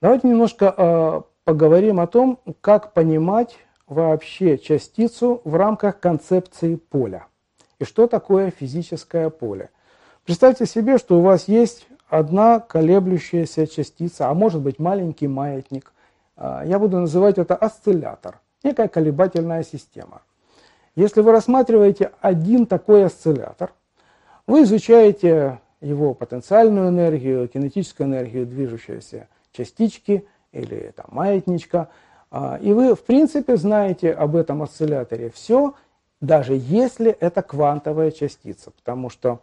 Давайте немножко э, поговорим о том, как понимать вообще частицу в рамках концепции поля. И что такое физическое поле. Представьте себе, что у вас есть одна колеблющаяся частица, а может быть маленький маятник. А, я буду называть это осциллятор, некая колебательная система. Если вы рассматриваете один такой осциллятор, вы изучаете его потенциальную энергию, кинетическую энергию движущейся частички или там, маятничка, а, и вы в принципе знаете об этом осцилляторе все, даже если это квантовая частица, потому что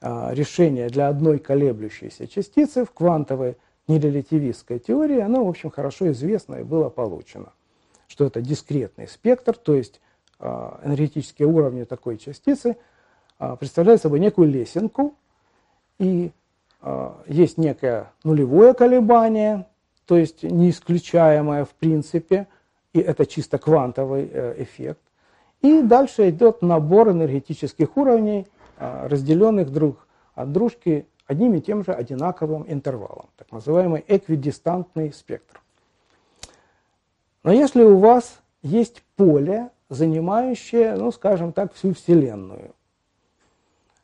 а, решение для одной колеблющейся частицы в квантовой нерелятивистской теории, оно, в общем, хорошо известно и было получено, что это дискретный спектр, то есть а, энергетические уровни такой частицы представляют собой некую лесенку, и есть некое нулевое колебание, то есть неисключаемое в принципе, и это чисто квантовый э, эффект. И дальше идет набор энергетических уровней, а, разделенных друг от дружки одним и тем же одинаковым интервалом, так называемый эквидистантный спектр. Но если у вас есть поле, занимающее, ну, скажем так, всю Вселенную,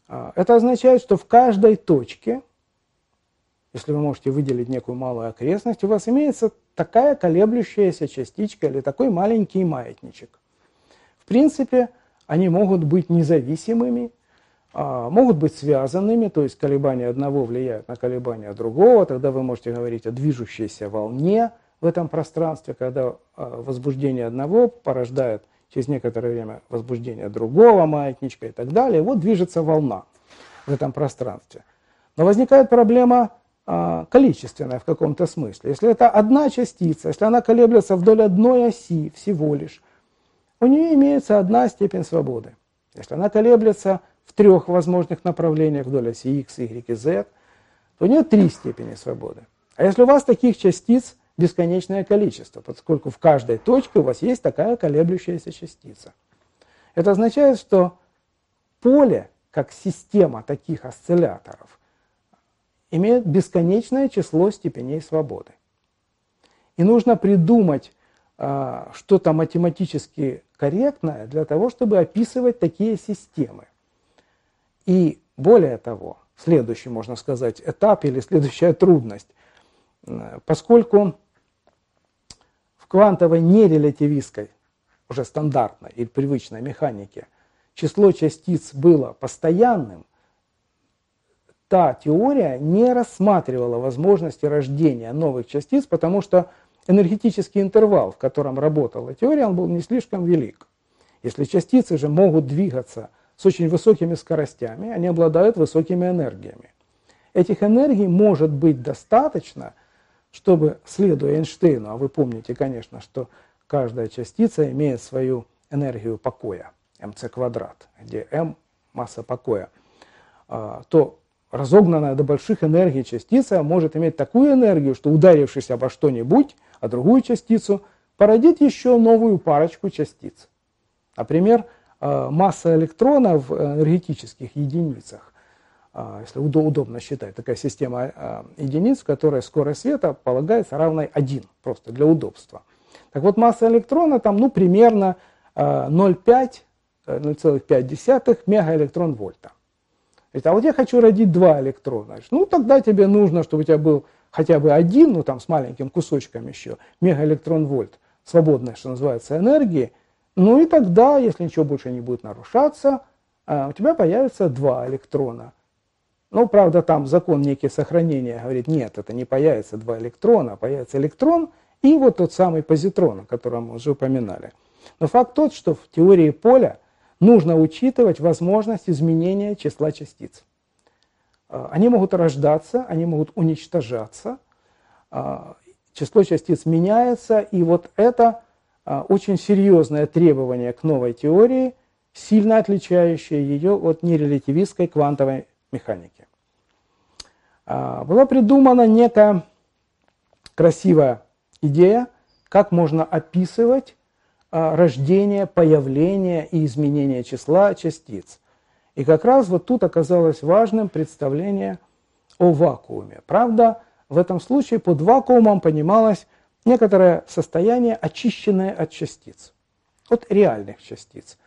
а, это означает, что в каждой точке, если вы можете выделить некую малую окрестность, у вас имеется такая колеблющаяся частичка или такой маленький маятничек. В принципе, они могут быть независимыми, а, могут быть связанными, то есть колебания одного влияют на колебания другого, тогда вы можете говорить о движущейся волне в этом пространстве, когда а, возбуждение одного порождает через некоторое время возбуждение другого маятничка и так далее. Вот движется волна в этом пространстве. Но возникает проблема количественная в каком-то смысле. Если это одна частица, если она колеблется вдоль одной оси всего лишь, у нее имеется одна степень свободы. Если она колеблется в трех возможных направлениях вдоль оси x, y и z, то у нее три степени свободы. А если у вас таких частиц бесконечное количество, поскольку в каждой точке у вас есть такая колеблющаяся частица. Это означает, что поле, как система таких осцилляторов, имеет бесконечное число степеней свободы. И нужно придумать а, что-то математически корректное для того, чтобы описывать такие системы. И более того, следующий, можно сказать, этап или следующая трудность, поскольку в квантовой нерелятивистской, уже стандартной или привычной механике, число частиц было постоянным, та теория не рассматривала возможности рождения новых частиц, потому что энергетический интервал, в котором работала теория, он был не слишком велик. Если частицы же могут двигаться с очень высокими скоростями, они обладают высокими энергиями. Этих энергий может быть достаточно, чтобы, следуя Эйнштейну, а вы помните, конечно, что каждая частица имеет свою энергию покоя, mc квадрат, где m – масса покоя, а, то разогнанная до больших энергий частица может иметь такую энергию, что ударившись обо что-нибудь, а другую частицу, породить еще новую парочку частиц. Например, Э, масса электрона в энергетических единицах, э, если удобно считать, такая система э, единиц, в которой скорость света полагается равной 1, просто для удобства. Так вот, масса электрона там, ну, примерно 0,5, 0,5 мегаэлектрон вольта. А вот я хочу родить два электрона. Ну, тогда тебе нужно, чтобы у тебя был хотя бы один, ну, там, с маленьким кусочком еще, мегаэлектрон вольт, свободной, что называется, энергии, ну и тогда, если ничего больше не будет нарушаться, а, у тебя появится два электрона. Ну, правда, там закон некий сохранения говорит, нет, это не появится два электрона, а появится электрон и вот тот самый позитрон, о котором мы уже упоминали. Но факт тот, что в теории поля нужно учитывать возможность изменения числа частиц. А, они могут рождаться, они могут уничтожаться, а, число частиц меняется, и вот это а, очень серьезное требование к новой теории, сильно отличающее ее от нерелятивистской квантовой механики. Была придумана некая красивая идея, как можно описывать а, рождение, появление и изменение числа частиц. И как раз вот тут оказалось важным представление о вакууме. Правда, в этом случае под вакуумом понималось некоторое состояние, очищенное от частиц, от реальных частиц.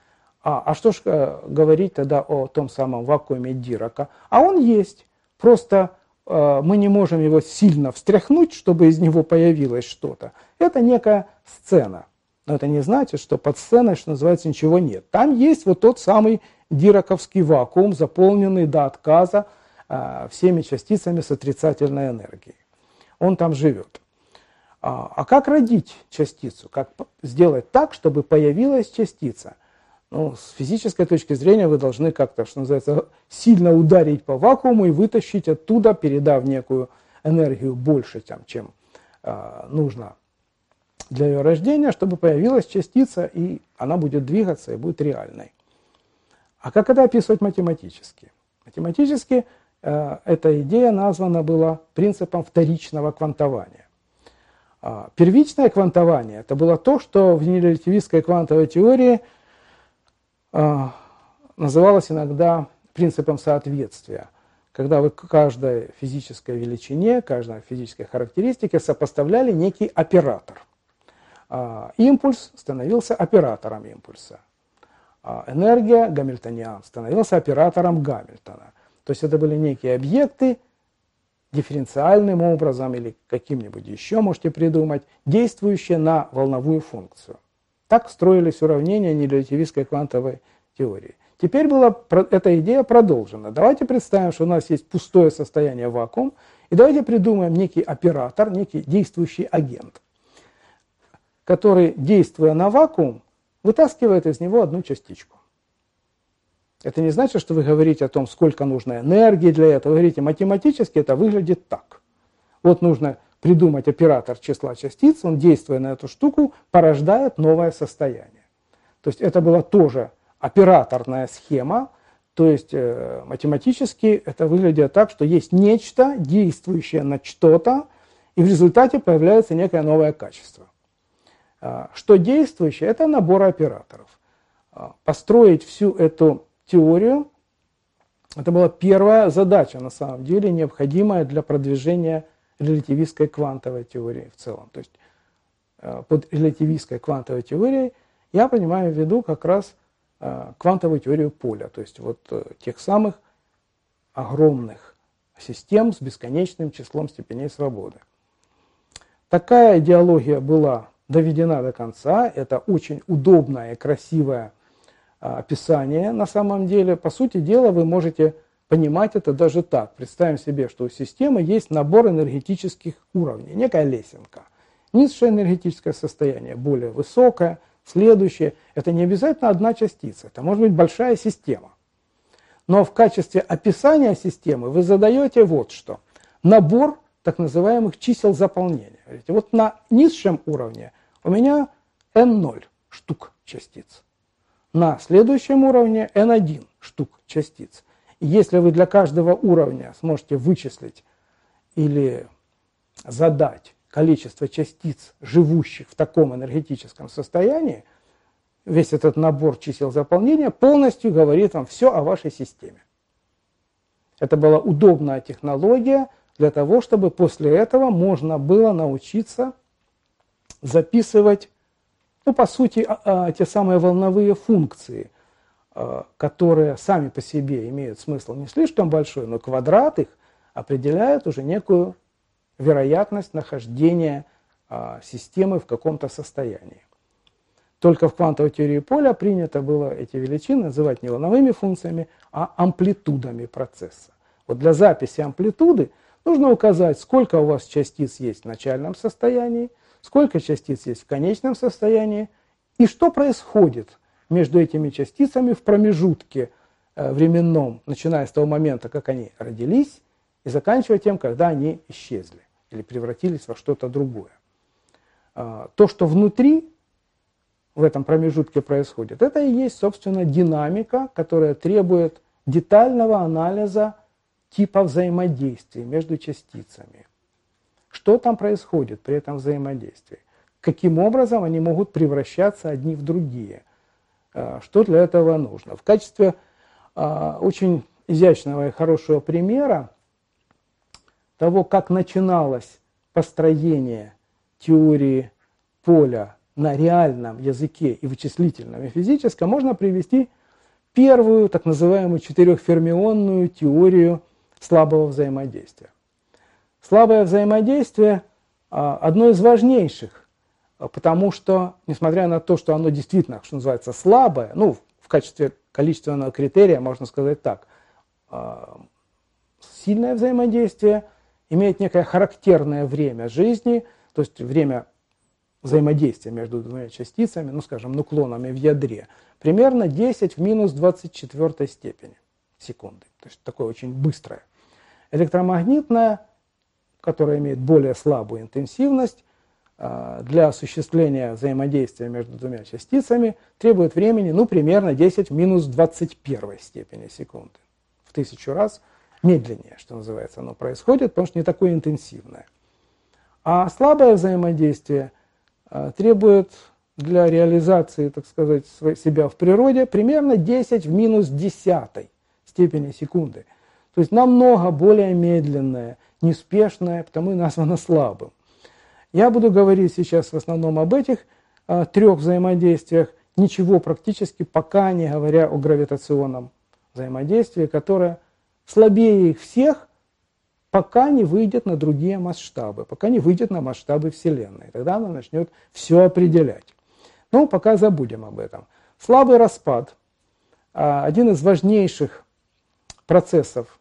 А, а что же э, говорить тогда о том самом вакууме Дирака? А он есть, просто э, мы не можем его сильно встряхнуть, чтобы из него появилось что-то. Это некая сцена. Но это не значит, что под сценой, что называется, ничего нет. Там есть вот тот самый дираковский вакуум, заполненный до отказа э, всеми частицами с отрицательной энергией. Он там живет. А, а как родить частицу? Как сделать так, чтобы появилась частица? Ну, с физической точки зрения вы должны как-то, что называется, сильно ударить по вакууму и вытащить оттуда, передав некую энергию больше, чем э, нужно для ее рождения, чтобы появилась частица, и она будет двигаться и будет реальной. А как это описывать математически? Математически э, эта идея названа была принципом вторичного квантования. А, первичное квантование – это было то, что в нерелятивистской квантовой теории э, называлось иногда принципом соответствия, когда вы каждой физической величине, каждой физической характеристике сопоставляли некий оператор. А, импульс становился оператором импульса. А энергия, гамильтониан, становился оператором Гамильтона. То есть это были некие объекты, дифференциальным образом или каким-нибудь еще можете придумать, действующие на волновую функцию. Так строились уравнения нерелятивистской квантовой теории. Теперь была эта идея продолжена. Давайте представим, что у нас есть пустое состояние вакуум, и давайте придумаем некий оператор, некий действующий агент, который, действуя на вакуум, вытаскивает из него одну частичку. Это не значит, что вы говорите о том, сколько нужно энергии для этого. Вы говорите, математически это выглядит так. Вот нужно придумать оператор числа частиц, он, действуя на эту штуку, порождает новое состояние. То есть это была тоже операторная схема, то есть э, математически это выглядит так, что есть нечто, действующее на что-то, и в результате появляется некое новое качество. А, что действующее? Это набор операторов. А, построить всю эту теорию, это была первая задача, на самом деле, необходимая для продвижения релятивистской квантовой теории в целом. То есть а, под релятивистской квантовой теорией я понимаю в виду как раз квантовую теорию поля, то есть вот э, тех самых огромных систем с бесконечным числом степеней свободы. Такая идеология была доведена до конца. Это очень удобное и красивое а, описание на самом деле. По сути дела, вы можете понимать это даже так. Представим себе, что у системы есть набор энергетических уровней, некая лесенка. Низшее энергетическое состояние, более высокое, следующее. Это не обязательно одна частица, это может быть большая система. Но в качестве описания системы вы задаете вот что. Набор так называемых чисел заполнения. Вот на низшем уровне у меня n0 штук частиц. На следующем уровне n1 штук частиц. И если вы для каждого уровня сможете вычислить или задать количество частиц, живущих в таком энергетическом состоянии, весь этот набор чисел заполнения полностью говорит вам все о вашей системе. Это была удобная технология для того, чтобы после этого можно было научиться записывать, ну, по сути, а, а, те самые волновые функции, а, которые сами по себе имеют смысл не слишком большой, но квадрат их определяет уже некую вероятность нахождения системы в каком-то состоянии. Только в квантовой теории поля принято было эти величины называть не волновыми функциями, а амплитудами процесса. Вот для записи амплитуды нужно указать, сколько у вас частиц есть в начальном состоянии, сколько частиц есть в конечном состоянии и что происходит между этими частицами в промежутке э, временном, начиная с того момента, как они родились, и заканчивая тем, когда они исчезли или превратились во что-то другое. А, то, что внутри в этом промежутке происходит, это и есть, собственно, динамика, которая требует детального анализа типа взаимодействия между частицами. Что там происходит при этом взаимодействии? Каким образом они могут превращаться одни в другие? А, что для этого нужно? В качестве а, очень изящного и хорошего примера того, как начиналось построение теории поля на реальном языке и вычислительном, и физическом, можно привести первую так называемую четырехфермионную теорию слабого взаимодействия. Слабое взаимодействие а, одно из важнейших, а, потому что, несмотря на то, что оно действительно, что называется, слабое, ну, в качестве количественного критерия можно сказать так, а, сильное взаимодействие имеет некое характерное время жизни, то есть время взаимодействия между двумя частицами, ну, скажем, нуклонами в ядре, примерно 10 в минус 24 степени секунды. То есть такое очень быстрое. Электромагнитное, которое имеет более слабую интенсивность, а, для осуществления взаимодействия между двумя частицами требует времени, ну, примерно 10 в минус 21 степени секунды. В тысячу раз медленнее, что называется, оно происходит, потому что не такое интенсивное. А слабое взаимодействие а, требует для реализации, так сказать, себя в природе примерно 10 в минус 10 степени секунды. То есть намного более медленное, неспешное, потому и названо слабым. Я буду говорить сейчас в основном об этих а, трех взаимодействиях, ничего практически пока не говоря о гравитационном взаимодействии, которое слабее их всех, пока не выйдет на другие масштабы, пока не выйдет на масштабы Вселенной. Тогда она начнет все определять. Ну, пока забудем об этом. Слабый распад а, – один из важнейших процессов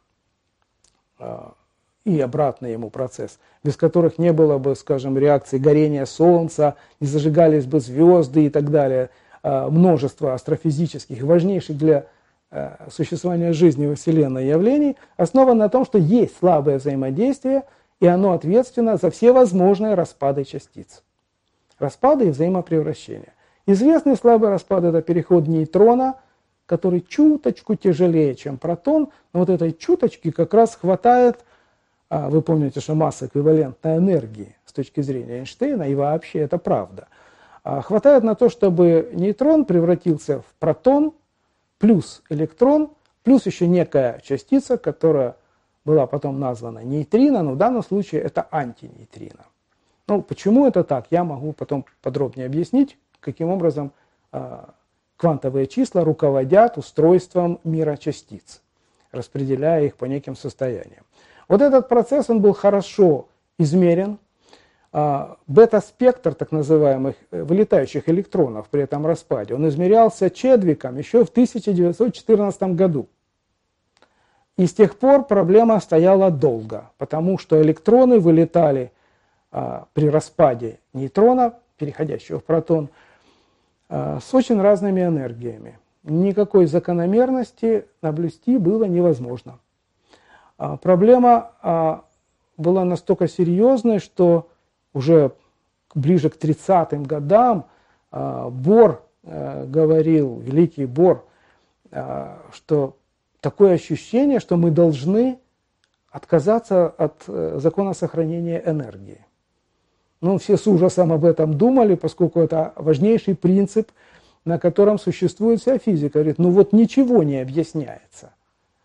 и обратный ему процесс, без которых не было бы, скажем, реакции горения Солнца, не зажигались бы звезды и так далее, а, множество астрофизических, важнейших для а, существования жизни во Вселенной явлений, основан на том, что есть слабое взаимодействие, и оно ответственно за все возможные распады частиц. Распады и взаимопревращения. Известный слабый распад – это переход нейтрона, который чуточку тяжелее, чем протон, но вот этой чуточки как раз хватает – а вы помните, что масса эквивалентна энергии с точки зрения Эйнштейна, и вообще это правда. А хватает на то, чтобы нейтрон превратился в протон плюс электрон, плюс еще некая частица, которая была потом названа нейтрино, но в данном случае это антинейтрино. Ну, почему это так, я могу потом подробнее объяснить, каким образом э, квантовые числа руководят устройством мира частиц, распределяя их по неким состояниям. Вот этот процесс, он был хорошо измерен. А, бета-спектр так называемых э, вылетающих электронов при этом распаде, он измерялся Чедвиком еще в 1914 году. И с тех пор проблема стояла долго, потому что электроны вылетали а, при распаде нейтрона, переходящего в протон, с очень разными энергиями. Никакой закономерности наблюсти было невозможно. А, проблема а, была настолько серьезной, что уже ближе к 30-м годам а, Бор э, говорил, великий Бор, что такое ощущение, что мы должны отказаться от э, закона сохранения энергии. Ну, все с ужасом об этом думали, поскольку это важнейший принцип, на котором существует вся физика. Говорит, ну вот ничего не объясняется –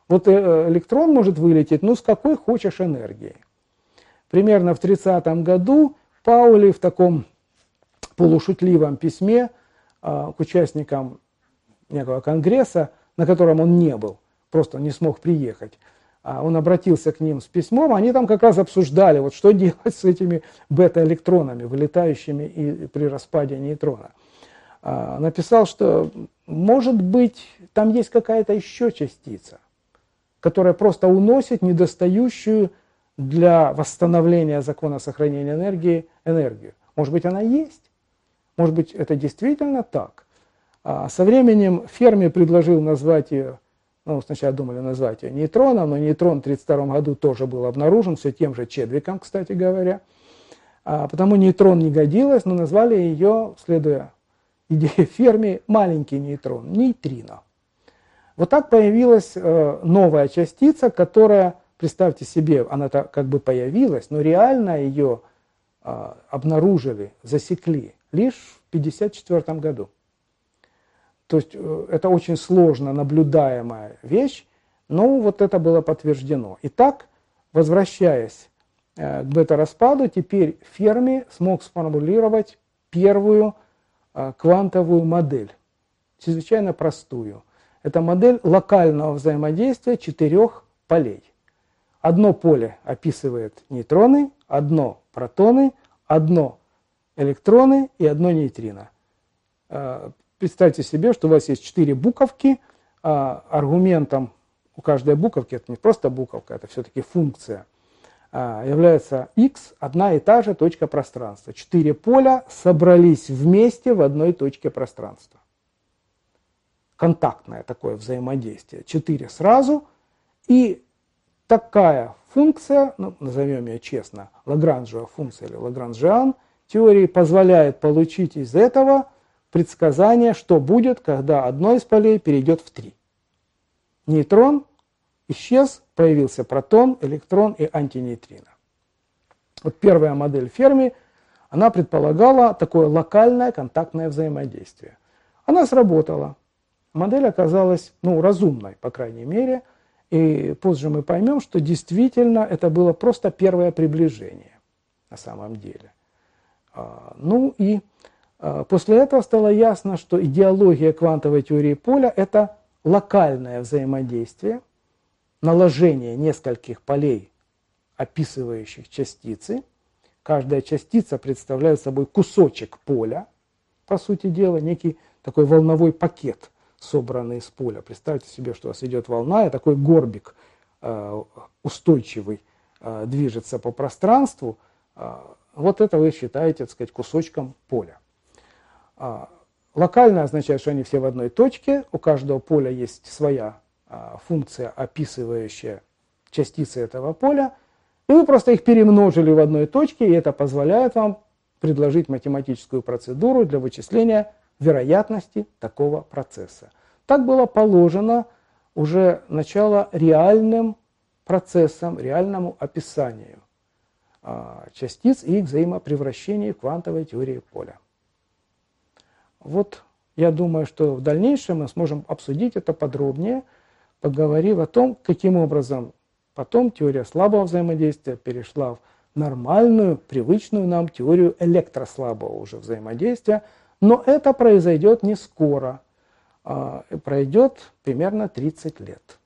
вот э, электрон может вылететь, ну, с какой хочешь энергии. Примерно в 30 году Паули в таком полушутливом письме э, к участникам некого конгресса, на котором он не был, просто не смог приехать, он обратился к ним с письмом, они там как раз обсуждали, вот что делать с этими бета-электронами, вылетающими и при распаде нейтрона. А, написал, что может быть там есть какая-то еще частица, которая просто уносит недостающую для восстановления закона сохранения энергии энергию. Может быть, она есть? Может быть, это действительно так? А со временем Ферми предложил назвать ее, ну, сначала думали назвать ее нейтроном, но нейтрон в 1932 году тоже был обнаружен, все тем же Чедвиком, кстати говоря. А потому нейтрон не годилось, но назвали ее, следуя идее Ферми, маленький нейтрон, нейтрино. Вот так появилась э, новая частица, которая, представьте себе, она как бы появилась, но реально ее э, обнаружили, засекли лишь в 1954 году. То есть э, это очень сложно наблюдаемая вещь, но вот это было подтверждено. Итак, возвращаясь к бета-распаду, теперь Ферми смог сформулировать первую квантовую модель, чрезвычайно простую. Это модель локального взаимодействия четырех полей. Одно поле описывает нейтроны, одно протоны, одно электроны и одно нейтрино. Представьте себе, что у вас есть четыре буковки, а аргументом у каждой буковки, это не просто буковка, это все-таки функция, а, является x, одна и та же точка пространства. Четыре поля собрались вместе в одной точке пространства. Контактное такое взаимодействие. Четыре сразу. И такая функция, ну, назовем ее честно, Лагранжева функция или Лагранжиан – теории позволяет получить из этого предсказание, что будет, когда одно из полей перейдет в три. Нейтрон исчез, появился протон, электрон и антинейтрино. Вот первая модель Ферми, она предполагала такое локальное контактное взаимодействие. Она сработала. Модель оказалась, ну, разумной, по крайней мере, и позже мы поймем, что действительно это было просто первое приближение на самом деле. А, ну и после этого стало ясно, что идеология квантовой теории поля – это локальное взаимодействие, наложение нескольких полей, описывающих частицы. Каждая частица представляет собой кусочек поля, по сути дела, некий такой волновой пакет, собранный из поля. Представьте себе, что у вас идет волна, и такой горбик а, устойчивый движется по пространству – вот это вы считаете, так сказать, кусочком поля. А, локально означает, что они все в одной точке, у каждого поля есть своя а, функция, описывающая частицы этого поля, и вы просто их перемножили в одной точке, и это позволяет вам предложить математическую процедуру для вычисления вероятности такого процесса. Так было положено уже начало реальным процессам, реальному описанию. А, частиц и их взаимопревращении в квантовой теории поля. Вот я думаю, что в дальнейшем мы сможем обсудить это подробнее, поговорив о том, каким образом потом теория слабого взаимодействия перешла в нормальную, привычную нам теорию электрослабого уже взаимодействия. Но это произойдет не скоро, а пройдет примерно 30 лет.